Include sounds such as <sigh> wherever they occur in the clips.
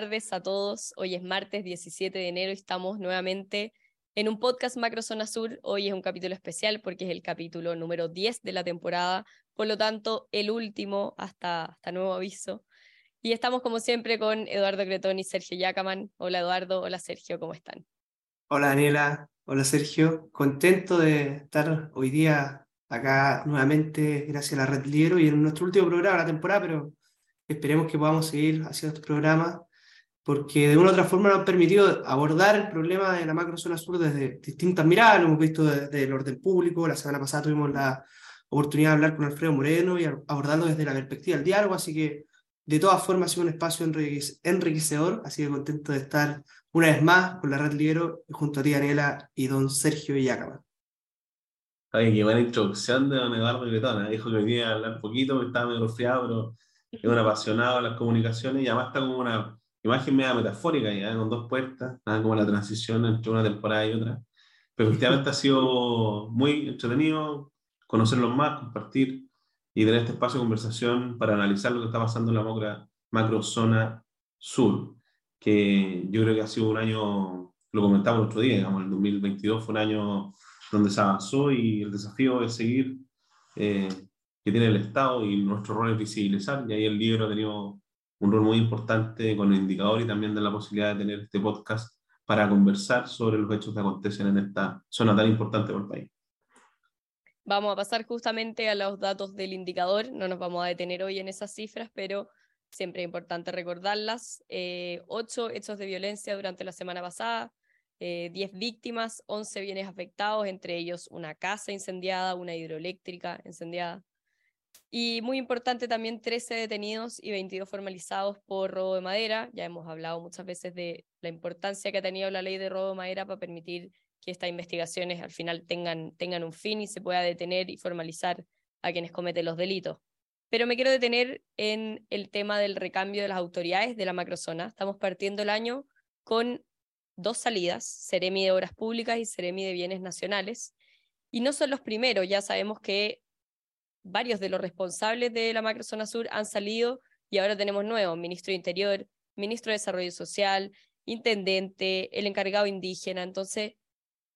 tardes a todos. Hoy es martes 17 de enero y estamos nuevamente en un podcast Macrozona Sur. Hoy es un capítulo especial porque es el capítulo número 10 de la temporada, por lo tanto, el último hasta, hasta nuevo aviso. Y estamos como siempre con Eduardo Cretón y Sergio Yacaman. Hola Eduardo, hola Sergio, ¿cómo están? Hola Daniela, hola Sergio. Contento de estar hoy día acá nuevamente gracias a la Red Liero y en nuestro último programa de la temporada, pero esperemos que podamos seguir haciendo este programa porque de una u otra forma nos ha permitido abordar el problema de la macrozona sur desde distintas miradas, lo hemos visto desde el orden público, la semana pasada tuvimos la oportunidad de hablar con Alfredo Moreno y abordarlo desde la perspectiva del diálogo, así que de todas formas ha sido un espacio enriquecedor, así que contento de estar una vez más con la Red Liero junto a ti, Daniela, y don Sergio Villacama. Ay, qué buena introducción de don Eduardo Gretona. Dijo que venía a hablar un poquito, porque estaba medio resfriado, pero es un apasionado de las comunicaciones y además está como una imagen media metafórica, ya, con dos puertas, nada como la transición entre una temporada y otra. Pero efectivamente ha sido muy entretenido conocerlos más, compartir y tener este espacio de conversación para analizar lo que está pasando en la macro, macro zona sur, que yo creo que ha sido un año, lo comentamos el otro día, digamos, el 2022 fue un año donde se avanzó y el desafío es seguir, eh, que tiene el Estado y nuestro rol es visibilizar, y ahí el libro ha tenido un rol muy importante con el indicador y también de la posibilidad de tener este podcast para conversar sobre los hechos que acontecen en esta zona tan importante del país. Vamos a pasar justamente a los datos del indicador, no nos vamos a detener hoy en esas cifras, pero siempre es importante recordarlas. Eh, ocho hechos de violencia durante la semana pasada, eh, diez víctimas, once bienes afectados, entre ellos una casa incendiada, una hidroeléctrica incendiada. Y muy importante también 13 detenidos y 22 formalizados por robo de madera. Ya hemos hablado muchas veces de la importancia que ha tenido la ley de robo de madera para permitir que estas investigaciones al final tengan, tengan un fin y se pueda detener y formalizar a quienes cometen los delitos. Pero me quiero detener en el tema del recambio de las autoridades de la macrozona. Estamos partiendo el año con dos salidas, Ceremi de Obras Públicas y Ceremi de Bienes Nacionales. Y no son los primeros, ya sabemos que varios de los responsables de la macrozona sur han salido y ahora tenemos nuevos, ministro de Interior, ministro de Desarrollo Social, intendente, el encargado indígena. Entonces,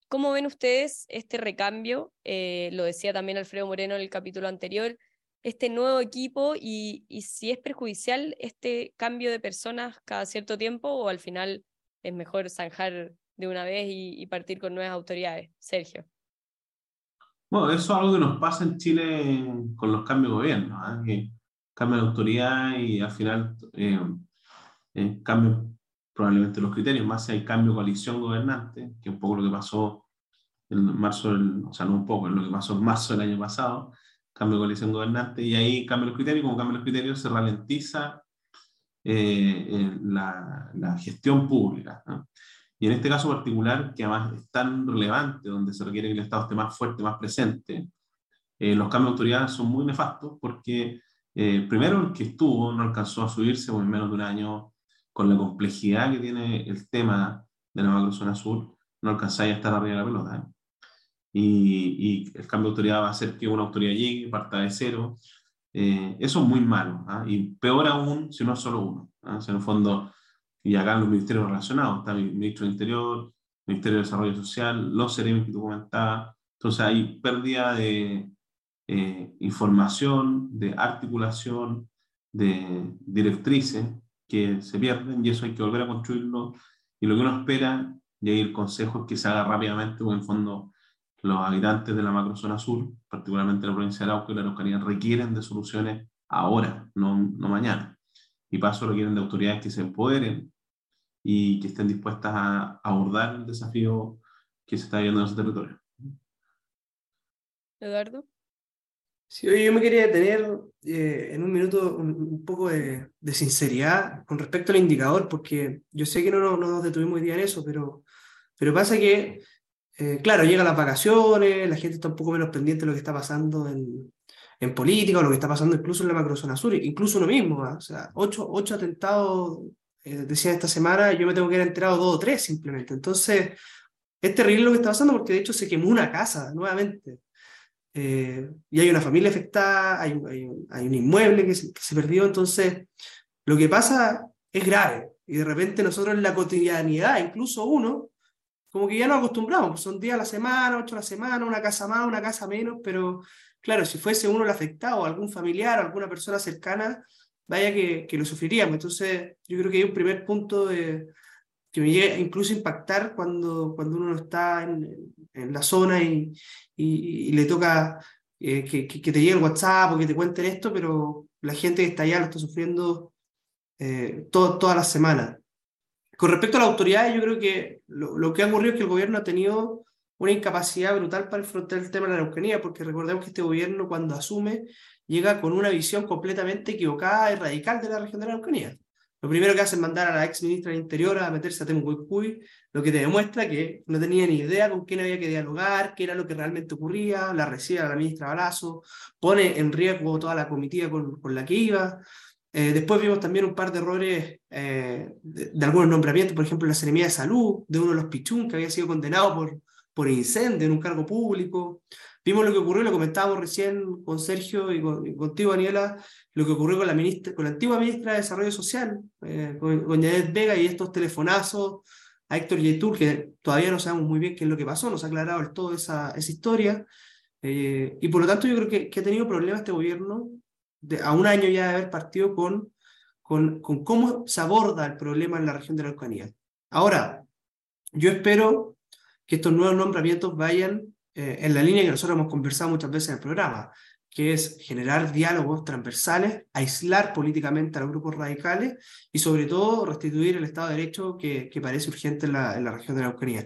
¿cómo ven ustedes este recambio? Eh, lo decía también Alfredo Moreno en el capítulo anterior, este nuevo equipo y, si es perjudicial este cambio de personas cada cierto tiempo o al final es mejor zanjar de una vez y partir con nuevas autoridades. Sergio. Bueno, eso es algo que nos pasa en Chile con los cambios de gobierno, ¿eh? que cambian de autoridad y al final eh, eh, cambian probablemente los criterios, más si hay cambio de coalición gobernante, que un poco lo que pasó en marzo, o sea, no un poco, lo que pasó en marzo del año pasado, cambio de coalición gobernante, y ahí cambian los criterios, y como cambian los criterios se ralentiza eh, la, la, gestión pública. ¿no? Y en este caso particular, que además es tan relevante, donde se requiere que el Estado esté más fuerte, más presente, eh, los cambios de autoridad son muy nefastos porque, eh, primero, el que estuvo no alcanzó a subirse en menos de un año con la complejidad que tiene el tema de la macrozona sur, no alcanzáis a estar arriba de la pelota. ¿eh? Y, y, el cambio de autoridad va a hacer que una autoridad llegue, parta de cero. eso es muy malo. ¿ah? Y peor aún si no es solo uno. ¿ah? Si en el fondo y acá en los ministerios relacionados, está el ministro del Interior, Ministerio de Desarrollo Social, los seremos que tú comentabas. Entonces hay pérdida de eh, información, de articulación, de directrices que se pierden y eso hay que volver a construirlo. Y lo que uno espera, y ahí el consejo es que se haga rápidamente, porque en fondo los habitantes de la macrozona sur, particularmente la provincia de Arauco y la Araucanía, requieren de soluciones ahora, no, no mañana. Y paso requieren de autoridades que se empoderen, y que estén dispuestas a abordar el desafío que se está viendo en ese territorio. Eduardo. Sí, yo me quería detener eh, en un minuto un, poco de, de, sinceridad con respecto al indicador, porque yo sé que no, no, nos detuvimos hoy día en eso, pero, pero pasa que, eh, claro, llegan las vacaciones, la gente está un poco menos pendiente de lo que está pasando en, en política o lo que está pasando incluso en la macrozona sur, incluso uno mismo, ¿ah? o sea, ocho, ocho atentados eh, decía esta semana, yo me tengo que haber enterado dos o tres simplemente. Entonces, es terrible lo que está pasando porque de hecho se quemó una casa nuevamente. Eh, y hay una familia afectada, hay, hay, un inmueble que se, perdió. Entonces, lo que pasa es grave. Y de repente nosotros en la cotidianidad, incluso uno, como que ya nos acostumbramos, pues son días a la semana, ocho a la semana, una casa más, una casa menos, pero claro, si fuese uno el afectado, algún familiar, alguna persona cercana, vaya que, que lo sufriríamos. Entonces, yo creo que hay un primer punto de, que me llega incluso a impactar cuando, cuando uno está en, en la zona y, y, le toca eh, que, que, te llegue el WhatsApp o que te cuenten esto, pero la gente que está allá lo está sufriendo eh, todo, todas las semanas. Con respecto a la autoridad, yo creo que lo, lo, que ha ocurrido es que el gobierno ha tenido una incapacidad brutal para enfrentar el tema de la Araucanía, porque recordemos que este gobierno cuando asume llega con una visión completamente equivocada y radical de la región de la Araucanía. Lo primero que hace es mandar a la ex ministra del Interior a meterse a Temucuicuy, lo que te demuestra que no tenía ni idea con quién había que dialogar, qué era lo que realmente ocurría, la recibe a la ministra Balazo, pone en riesgo toda la comitiva con, con la que iba. Eh, después vimos también un par de errores eh, de, de, algunos nombramientos, por ejemplo, la Seremía de Salud, de uno de los Pichún, que había sido condenado por, por incendio en un cargo público. Vimos lo que ocurrió, lo comentábamos recién con Sergio y, con, contigo, Daniela, lo que ocurrió con la, ministra, con la antigua ministra de Desarrollo Social, eh, con, Janet Vega y estos telefonazos a Héctor Yetur, que todavía no sabemos muy bien qué es lo que pasó, nos ha aclarado el todo esa, esa historia. Eh, y por lo tanto yo creo que, ha tenido problemas este gobierno a un año ya de haber partido con, con, con cómo se aborda el problema en la región de la Araucanía. Ahora, yo espero que estos nuevos nombramientos vayan eh, en la línea que nosotros hemos conversado muchas veces en el programa, que es generar diálogos transversales, aislar políticamente a los grupos radicales y sobre todo restituir el Estado de Derecho que, parece urgente en la, región de la Ucrania.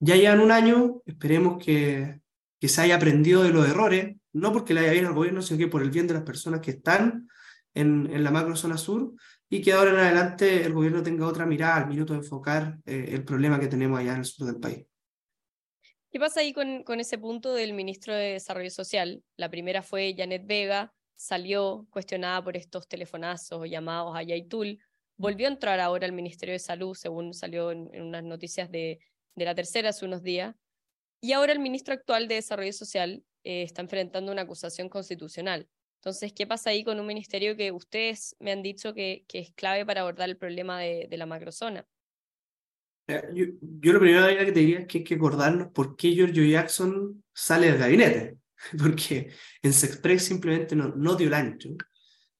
Ya llevan un año, esperemos que, que se haya aprendido de los errores, no porque le haya bien al gobierno, sino que por el bien de las personas que están en, en la macro zona sur y que ahora en adelante el gobierno tenga otra mirada al minuto de enfocar eh, el problema que tenemos allá en el sur del país. ¿Qué pasa ahí con, ese punto del ministro de Desarrollo Social? La primera fue Janet Vega, salió cuestionada por estos telefonazos o llamados a Yaitul, volvió a entrar ahora al Ministerio de Salud, según salió en, unas noticias de, la tercera hace unos días, y ahora el ministro actual de Desarrollo Social eh, está enfrentando una acusación constitucional. Entonces, ¿qué pasa ahí con un ministerio que ustedes me han dicho que, es clave para abordar el problema de la macrozona? Yo, yo, lo primero que te diría es que hay que acordarnos por qué Giorgio Jackson sale del gabinete, <laughs> porque en Sexpress simplemente no, no dio el ancho,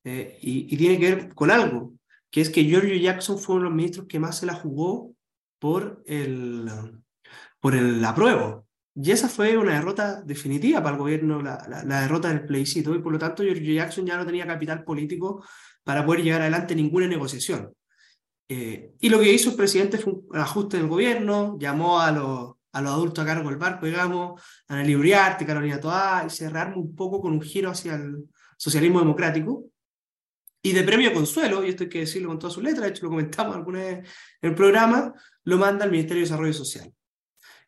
eh, y, y, tiene que ver con algo, que es que Giorgio Jackson fue uno de los ministros que más se la jugó por el, por el apruebo, y esa fue una derrota definitiva para el gobierno, la, la, la derrota del plebiscito, y por lo tanto Giorgio Jackson ya no tenía capital político para poder llevar adelante ninguna negociación. Eh, y lo que hizo el presidente fue un ajuste del gobierno, llamó a los, a adultos a cargo del barco, digamos, a Ana Libriarte, Carolina Toá, y se rearma un poco con un giro hacia el socialismo democrático. Y de premio consuelo, y esto hay que decirlo con todas sus letras, de hecho lo comentamos alguna vez en el programa, lo manda al Ministerio de Desarrollo Social.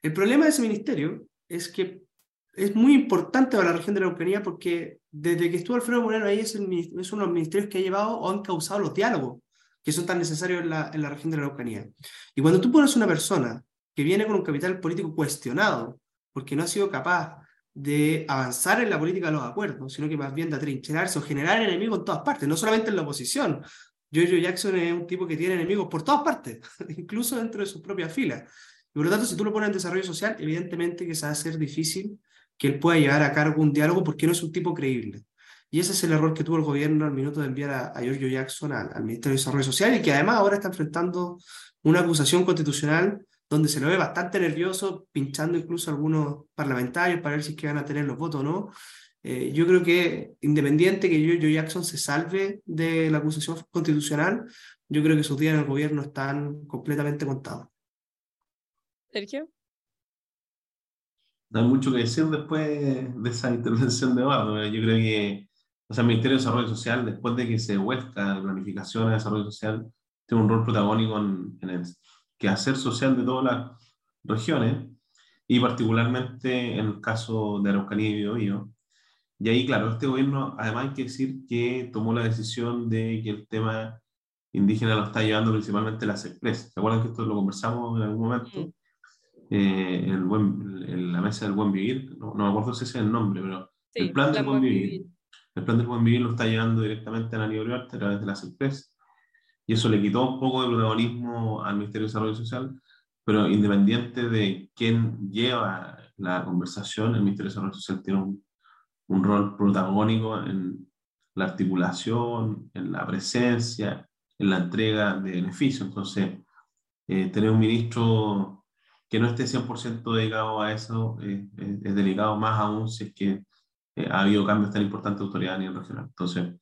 El problema de ese ministerio es que es muy importante para la región de la Ucrania porque desde que estuvo Alfredo Moreno ahí es, el, es uno de los ministerios que ha llevado o han causado los diálogos que son tan necesarios en la, región de la Araucanía. Y cuando tú pones una persona que viene con un capital político cuestionado, porque no ha sido capaz de avanzar en la política de los acuerdos, sino que más bien de atrincherarse o generar enemigos en todas partes, no solamente en la oposición. Jojo Jackson es un tipo que tiene enemigos por todas partes, <laughs> incluso dentro de sus propias filas. Y por lo tanto, si tú lo pones en desarrollo social, evidentemente que se va a hacer difícil que él pueda llevar a cargo un diálogo porque no es un tipo creíble. Y ese es el error que tuvo el gobierno al minuto de enviar a, a Giorgio Jackson al, al, Ministerio de Desarrollo Social y que además ahora está enfrentando una acusación constitucional donde se lo ve bastante nervioso, pinchando incluso a algunos parlamentarios para ver si es que van a tener los votos o no. Eh, yo creo que independiente que Giorgio Jackson se salve de la acusación constitucional, yo creo que sus días en el gobierno están completamente contados. Sergio. No hay mucho que decir después de esa intervención de Eduardo. Yo creo que o sea, el Ministerio de Desarrollo Social, después de que se vuelca la planificación de desarrollo social, tiene un rol protagónico en, en el quehacer social de todas las regiones y particularmente en el caso de Araucanía y Biobío. Y ahí, claro, este gobierno, además hay que decir que tomó la decisión de que el tema indígena lo está llevando principalmente las empresas. ¿Se acuerdan que esto lo conversamos en algún momento? Sí. Eh, el buen, en la mesa del buen vivir, no, no me acuerdo si ese es el nombre, pero sí, el plan del buen vivir. vivir el plan del buen vivir lo está llevando directamente a la Uriarte a través de las empresas. y eso le quitó un poco de protagonismo al Ministerio de Desarrollo Social, pero independiente de quién lleva la conversación, el Ministerio de Desarrollo Social tiene un, rol protagónico en la articulación, en la presencia, en la entrega de beneficios. Entonces, eh, tener un ministro que no esté 100% dedicado a eso eh, es delicado, más aún si es que eh, ha habido cambios tan importantes de autoridad a nivel regional. Entonces,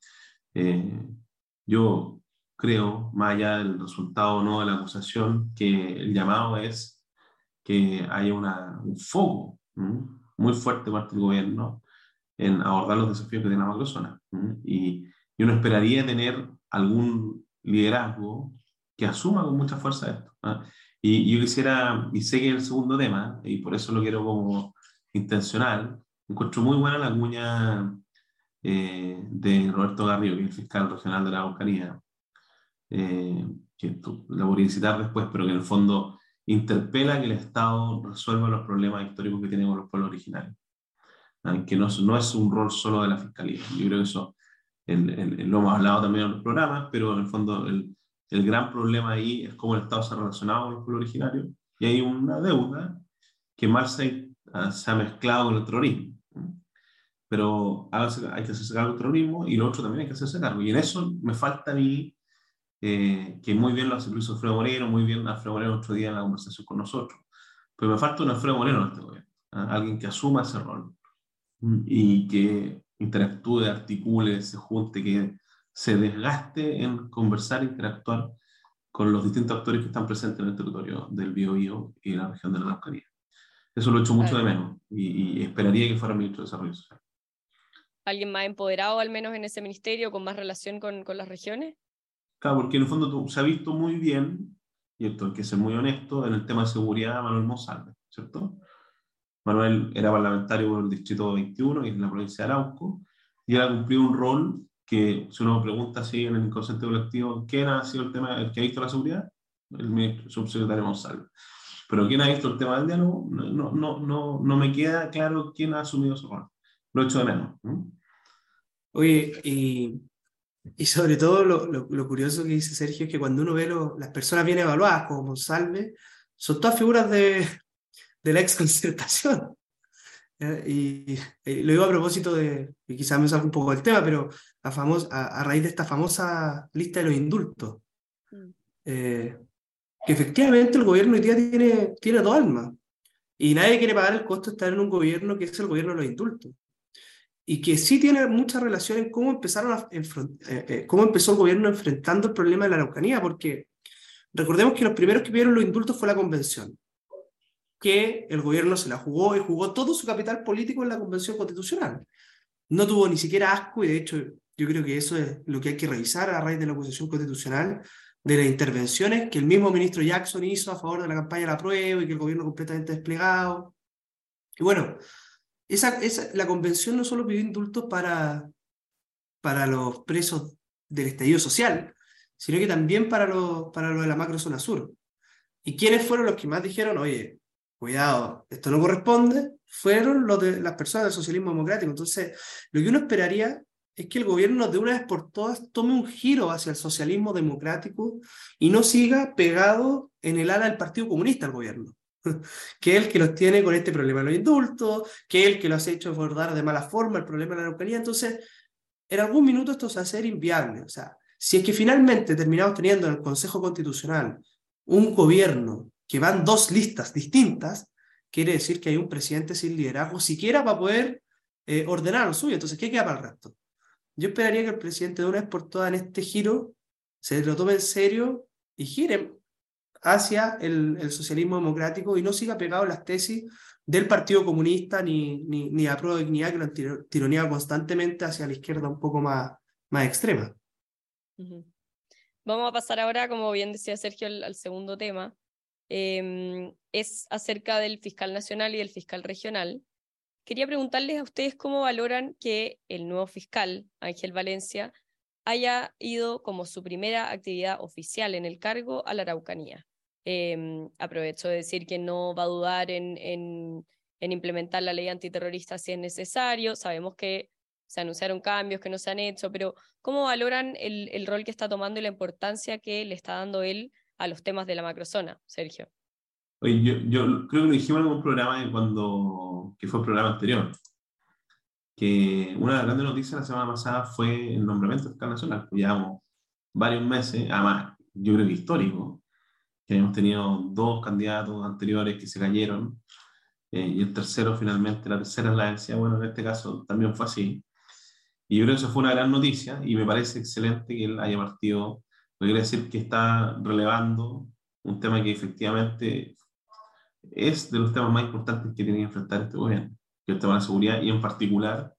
yo creo, más allá del resultado o no de la acusación, que el llamado es que haya una, un foco muy fuerte parte del gobierno en abordar los desafíos que tiene la macrozona. Y, y uno esperaría tener algún liderazgo que asuma con mucha fuerza esto. ¿ah? Y, yo quisiera, y sé que es el segundo tema, y por eso lo quiero como intencional, encuentro muy buena la cuña eh, de Roberto Garrido, que es el fiscal regional de la Araucanía, eh, que la voy a citar después, pero que en el fondo interpela que el Estado resuelva los problemas históricos que tiene con los pueblos originarios. ¿ah? Que no, no, es un rol solo de la Fiscalía. Yo creo que eso lo hemos hablado también en los programas, pero en el fondo el, el gran problema ahí es cómo el Estado se ha relacionado con los pueblos originarios y hay una deuda que más se, se ha mezclado con el terrorismo. Pero hay que hacerse cargo del terrorismo y lo otro también hay que hacerse cargo. Y en eso me falta a mí, eh, que muy bien lo hace Luis Alfredo Moreno, muy bien Alfredo Moreno otro día en la conversación con nosotros, pero me falta un Alfredo Moreno en este gobierno, ¿ah? alguien que asuma ese rol y que interactúe, articule, se junte, que se desgaste en conversar, interactuar con los distintos actores que están presentes en el territorio del Biobío y la región de la Araucanía. Eso lo echo mucho de menos y, esperaría que fuera ministro de Desarrollo Social. ¿Alguien más empoderado al menos en ese ministerio, con más relación con, con las regiones? Claro, porque en el fondo se ha visto muy bien, y esto hay que ser muy honesto, en el tema de seguridad Manuel Monsalve, ¿cierto? Manuel era parlamentario por el Distrito 21 y en la provincia de Arauco, y él ha cumplido un rol que si uno pregunta así en el inconsciente colectivo, ¿quién ha sido el tema, el que ha visto la seguridad? El ministro subsecretario Monsalve. Pero ¿quién ha visto el tema del diálogo? No, no, no, no me queda claro quién ha asumido ese rol. Lo hecho de menos. Oye, y, y, sobre todo lo, lo, curioso que dice Sergio es que cuando uno ve lo, las personas bien evaluadas como Monsalve, son todas figuras de, de la ex concertación. <laughs> Y, lo digo a propósito de, y quizás me salga un poco del tema, pero a, a, raíz de esta famosa lista de los indultos, mm. eh, que efectivamente el gobierno hoy día tiene, tiene dos almas, y nadie quiere pagar el costo de estar en un gobierno que es el gobierno de los indultos, y que sí tiene mucha relación en cómo, empezaron a, eh, eh, cómo empezó el gobierno enfrentando el problema de la Araucanía, porque recordemos que los primeros que vieron los indultos fue la convención que el gobierno se la jugó y jugó todo su capital político en la Convención Constitucional. No tuvo ni siquiera asco y de hecho yo creo que eso es lo que hay que revisar a raíz de la acusación constitucional, de las intervenciones que el mismo ministro Jackson hizo a favor de la campaña de la prueba y que el gobierno completamente desplegado. Y bueno, la convención no solo pidió indultos para, para los presos del estallido social, sino que también para los para lo de la macrozona sur. ¿Y quiénes fueron los que más dijeron, oye, cuidado, esto no corresponde, fueron los de las personas del socialismo democrático. Entonces, lo que uno esperaría es que el gobierno de una vez por todas tome un giro hacia el socialismo democrático y no siga pegado en el ala del Partido Comunista al gobierno, <laughs> que es el que los tiene con este problema de los indultos, que es el que los ha hecho abordar de mala forma el problema de la Araucanía. Entonces, en algún minuto esto se va a inviable. O sea, si es que finalmente terminamos teniendo en el Consejo Constitucional un gobierno que van dos listas distintas, quiere decir que hay un presidente sin liderazgo, siquiera para poder eh, ordenar lo suyo. Entonces, ¿qué queda para el resto? Yo esperaría que el presidente de una vez por todas en este giro se lo tome en serio y gire hacia el, socialismo democrático y no siga pegado a las tesis del Partido Comunista ni, ni, ni a pro dignidad que lo tironea constantemente hacia la izquierda un poco más, más extrema. Vamos a pasar ahora, como bien decía Sergio, al segundo tema, Em, es acerca del fiscal nacional y del fiscal regional. Quería preguntarles a ustedes cómo valoran que el nuevo fiscal, Ángel Valencia, haya ido como su primera actividad oficial en el cargo a la Araucanía. Em, aprovecho de decir que no va a dudar en, en, implementar la ley antiterrorista si es necesario. Sabemos que se anunciaron cambios que no se han hecho, pero ¿cómo valoran el, el rol que está tomando y la importancia que le está dando él a los temas de la macrozona, Sergio? Oye, yo, yo creo que lo dijimos en un programa cuando, que fue el programa anterior, que una de las grandes noticias la semana pasada fue el nombramiento del fiscal nacional. Llevamos varios meses, además, yo creo que histórico, que hemos tenido dos candidatos anteriores que se cayeron, eh, y el tercero finalmente, la tercera es la decía, bueno, en este caso también fue así. Y yo creo que eso fue una gran noticia y me parece excelente que él haya partido, lo quiere decir que está relevando un tema que efectivamente es de los temas más importantes que tiene que enfrentar este gobierno, que es el tema de la seguridad y en particular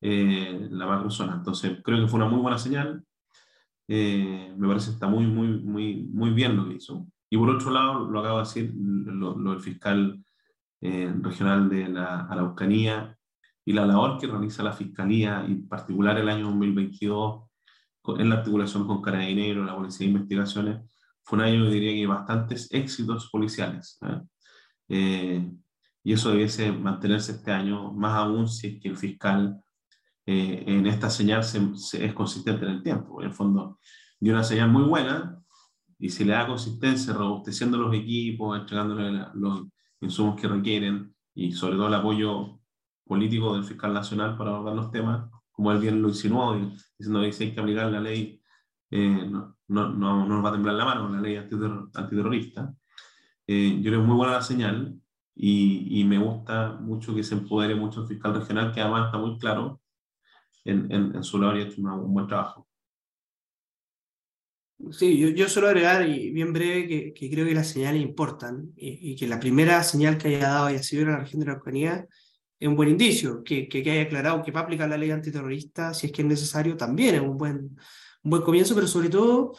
eh, la macrozona. Entonces, creo que fue una muy buena señal. Eh, me parece que está muy, muy, muy, muy bien lo que hizo. Y por otro lado, lo acabo de decir, lo, lo del fiscal eh, regional de la Araucanía y la labor que realiza la Fiscalía, y en particular el año 2022, en la articulación con Carabineros, la Policía de Investigaciones, fue un año, yo diría que bastantes éxitos policiales. Eh, y eso debiese mantenerse este año, más aún si es que el fiscal eh, en esta señal se, es consistente en el tiempo. En el fondo, dio una señal muy buena y si le da consistencia, robusteciendo los equipos, entregándole los insumos que requieren y sobre todo el apoyo político del fiscal nacional para abordar los temas, como él bien lo insinuó, diciendo que si hay que aplicar la ley, eh, no, no, no, nos va a temblar la mano, la ley antiterrorista. Eh, yo creo que es muy buena la señal y, y, me gusta mucho que se empodere mucho el fiscal regional, que además está muy claro en, en, su labor y hecho un buen trabajo. Sí, yo, yo suelo agregar, y bien breve, que, que creo que las señales importan y, y, que la primera señal que haya dado haya sido en la región de la Araucanía es un buen indicio, que, que, que, haya aclarado que va a aplicar la ley antiterrorista si es que es necesario también es un buen, un buen comienzo, pero sobre todo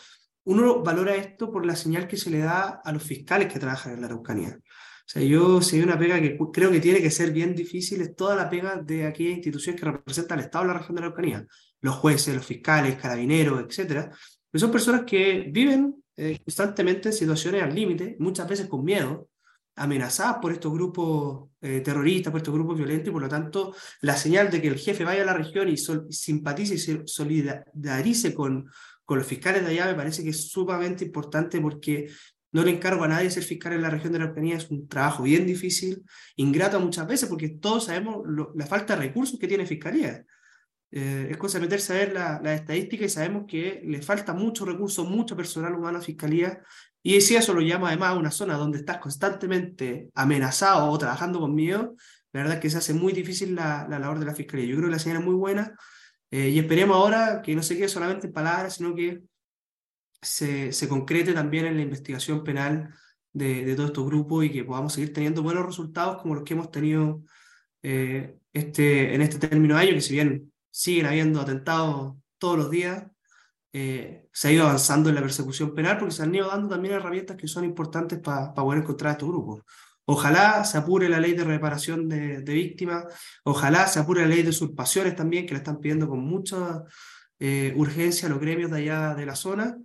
uno valora esto por la señal que se le da a los fiscales que trabajan en la Araucanía. O sea, yo si hay una pega que creo que tiene que ser bien difícil, es toda la pega de aquellas instituciones que representan al Estado de la región de la Araucanía, los jueces, los fiscales, carabineros, etcétera, que son personas que viven eh, constantemente en situaciones al límite, muchas veces con miedo, amenazadas por estos grupos eh, terroristas, por estos grupos violentos, y por lo tanto la señal de que el jefe vaya a la región y simpatice y solidarice con, con los fiscales de allá me parece que es sumamente importante porque no le encargo a nadie ser fiscal en la región de la Araucanía, es un trabajo bien difícil, ingrato muchas veces porque todos sabemos la falta de recursos que tiene Fiscalía. Eh, es cosa de meterse a ver la, la, estadística y sabemos que le falta mucho recurso, mucho personal humano a Fiscalía. Y si eso lo llama además a una zona donde estás constantemente amenazado o trabajando con miedo, la verdad es que se hace muy difícil la, la labor de la Fiscalía. Yo creo que la señal es muy buena eh, y esperemos ahora que no se quede solamente en palabras, sino que se, se concrete también en la investigación penal de, de todos estos grupos y que podamos seguir teniendo buenos resultados como los que hemos tenido eh, este, en este término de año, que si bien siguen habiendo atentados todos los días. Eh, se ha ido avanzando en la persecución penal porque se han ido dando también herramientas que son importantes para pa poder encontrar a estos grupos. Ojalá se apure la ley de reparación de, de, víctimas, ojalá se apure la ley de usurpaciones también, que la están pidiendo con mucha eh, urgencia los gremios de allá de la zona,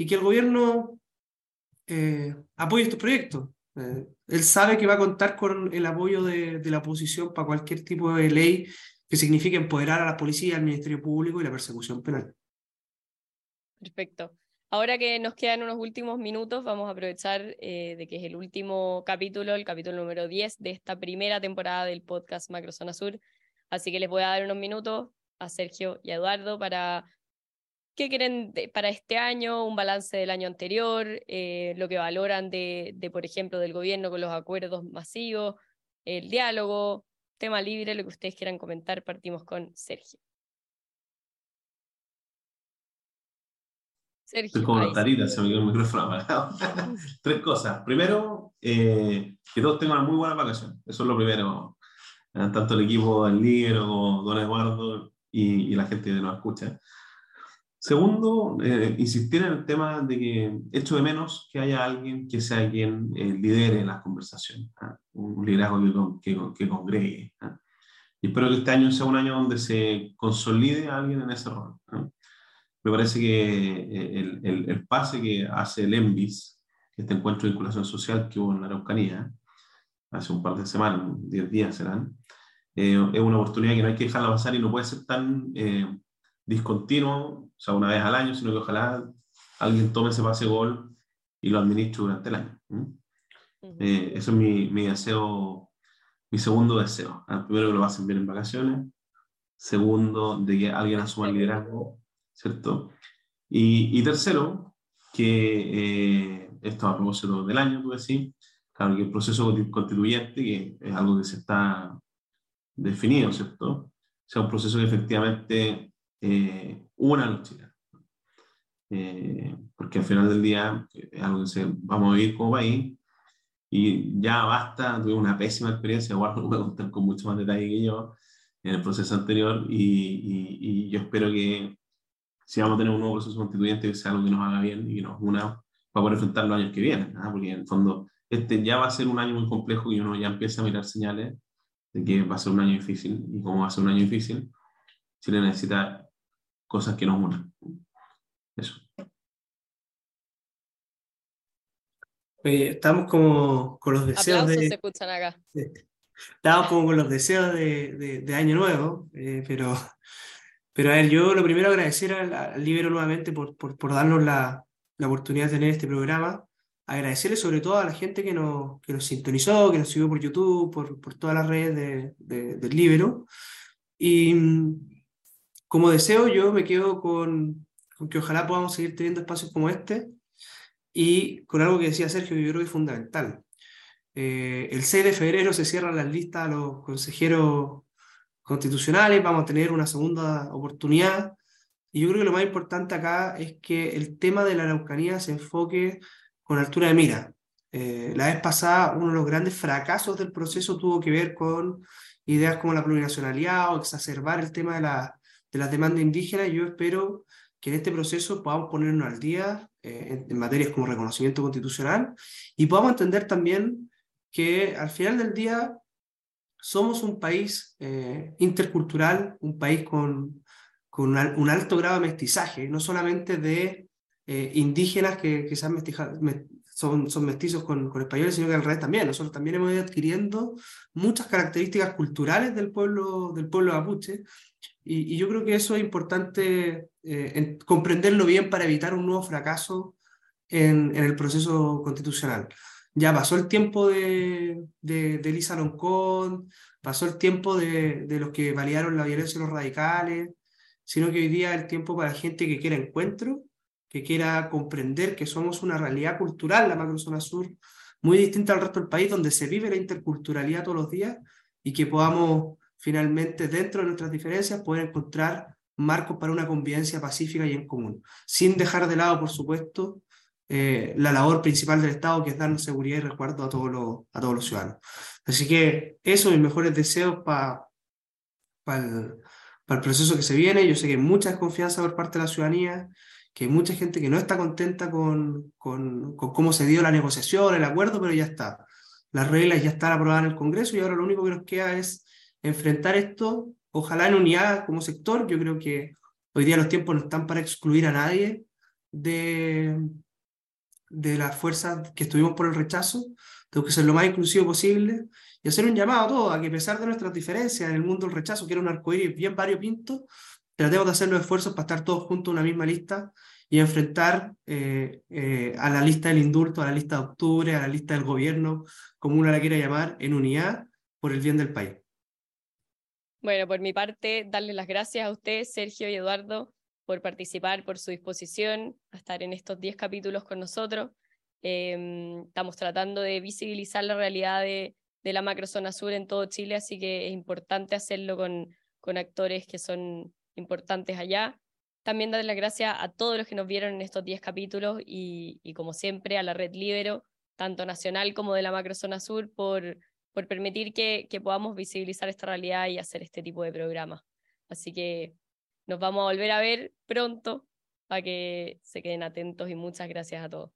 y que el gobierno eh, apoye estos proyectos. Eh, él sabe que va a contar con el apoyo de, la oposición para cualquier tipo de ley que significa empoderar a la policía, al Ministerio Público y la persecución penal. Perfecto. Ahora que nos quedan unos últimos minutos, vamos a aprovechar eh, de que es el último capítulo, el capítulo número 10 de esta primera temporada del podcast Macrozona Sur. Así que les voy a dar unos minutos a Sergio y a Eduardo para qué quieren de, para este año, un balance del año anterior, eh, lo que valoran de, de, por ejemplo, del gobierno con los acuerdos masivos, el diálogo, tema libre, lo que ustedes quieran comentar, partimos con Sergio. Sergio Estoy como tarita, se me quedó el micrófono apagado. <laughs> Tres cosas. Primero, eh, que todos tengan una muy buena vacación. Eso es lo primero. Tanto el equipo del líder como Don Eduardo y, y la gente que nos escucha. Segundo, eh, insistir en el tema de que echo de menos que haya alguien que sea quien eh, lidere las conversaciones, ¿ah? un liderazgo que, que, que congregue. ¿ah? Y espero que este año sea un año donde se consolide a alguien en ese rol. ¿ah? Me parece que eh, el, el, el, pase que hace el ENVIS, este encuentro de vinculación social que hubo en la Araucanía, hace un par de semanas, 10 días serán, eh, es una oportunidad que no hay que dejarla pasar y no puede ser tan eh, discontinuo, o sea, una vez al año, sino que ojalá alguien tome ese pase gol y lo administre durante el año. Eh, eso es mi, mi, deseo, mi segundo deseo. Ah, primero que lo pasen bien en vacaciones, segundo de que alguien asuma el liderazgo, ¿cierto? Y, y tercero, que esto a propósito del año, tú decís, claro, que el proceso constituyente, que es algo que se está definido, ¿cierto? Sea un proceso que efectivamente eh, una a los chilenos. Eh, porque al final del día es algo que se, vamos a vivir como país y ya basta, tuve una pésima experiencia, <laughs> igual lo voy a contar con mucho más detalle que yo en el proceso anterior. Y, y, yo espero que si vamos a tener un nuevo proceso constituyente que sea algo que nos haga bien y que nos una para poder enfrentar los años que vienen, porque en el fondo este ya va a ser un año muy complejo y uno ya empieza a mirar señales de que va a ser un año difícil. Y como va a ser un año difícil, Chile necesita cosas que nos unan. Eso. estamos como con los deseos de... se escuchan acá. Estamos como con los deseos de, de, Año Nuevo, eh, pero, pero a ver, yo lo primero agradecer al, al Libero nuevamente por, por, por darnos la, la oportunidad de tener este programa agradecerle sobre todo a la gente que nos, que nos sintonizó, que nos siguió por YouTube, por, por todas las redes de, del Libero. Y como deseo, yo me quedo con, que ojalá podamos seguir teniendo espacios como este y con algo que decía Sergio, que yo creo que es fundamental. Eh, el 6 de febrero se cierran las listas a los consejeros constitucionales, vamos a tener una segunda oportunidad. Y yo creo que lo más importante acá es que el tema de la Araucanía se enfoque con altura de mira. Eh, la vez pasada, uno de los grandes fracasos del proceso tuvo que ver con ideas como la plurinacionalidad o exacerbar el tema de la, de las demandas indígenas. Yo espero que en este proceso podamos ponernos al día eh, en, materias como reconocimiento constitucional y podamos entender también que al final del día somos un país eh, intercultural, un país con, con un alto grado de mestizaje, no solamente de eh, indígenas que, que se han son, son mestizos con, con, españoles, sino que al revés también. Nosotros también hemos ido adquiriendo muchas características culturales del pueblo, del pueblo mapuche, y, y yo creo que eso es importante eh, comprenderlo bien para evitar un nuevo fracaso en, en, el proceso constitucional. Ya pasó el tiempo de, de, de Lisa Loncón, pasó el tiempo de, de los que validaron la violencia de los radicales, sino que hoy día es el tiempo para gente que quiera encuentro que quiera comprender que somos una realidad cultural, la macrozona sur, muy distinta al resto del país, donde se vive la interculturalidad todos los días y que podamos finalmente, dentro de nuestras diferencias, poder encontrar marcos para una convivencia pacífica y en común, sin dejar de lado, por supuesto, eh, la labor principal del Estado, que es darnos seguridad y resguardo a todos los, a todos los ciudadanos. Así que eso, mis mejores deseos para el, el proceso que se viene. Yo sé que hay mucha desconfianza por parte de la ciudadanía, que hay mucha gente que no está contenta con, con, cómo se dio la negociación, el acuerdo, pero ya está. Las reglas ya están aprobadas en el Congreso y ahora lo único que nos queda es enfrentar esto, ojalá en unidad como sector. Yo creo que hoy día los tiempos no están para excluir a nadie de, de las fuerzas que estuvimos por el rechazo. Tengo que ser lo más inclusivo posible y hacer un llamado a todos a que a pesar de nuestras diferencias en el mundo del rechazo, que era un arcoíris bien variopinto, tratemos de hacer los esfuerzos para estar todos juntos en una misma lista y enfrentar eh, eh, a la lista del indulto, a la lista de octubre, a la lista del gobierno, como uno la quiera llamar, en unidad por el bien del país. Bueno, por mi parte, darles las gracias a ustedes, Sergio y Eduardo, por participar, por su disposición a estar en estos 10 capítulos con nosotros. Em, estamos tratando de visibilizar la realidad de, de, la macrozona sur en todo Chile, así que es importante hacerlo con, con actores que son importantes allá. También darle las gracias a todos los que nos vieron en estos 10 capítulos y, y, como siempre a la red Libero, tanto nacional como de la macrozona sur, por, por permitir que, que podamos visibilizar esta realidad y hacer este tipo de programas. Así que nos vamos a volver a ver pronto para que se queden atentos y muchas gracias a todos.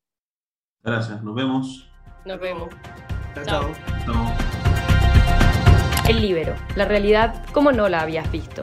Gracias, nos vemos. Nos vemos. Chao. Chao. El Libero, la realidad como no la habías visto.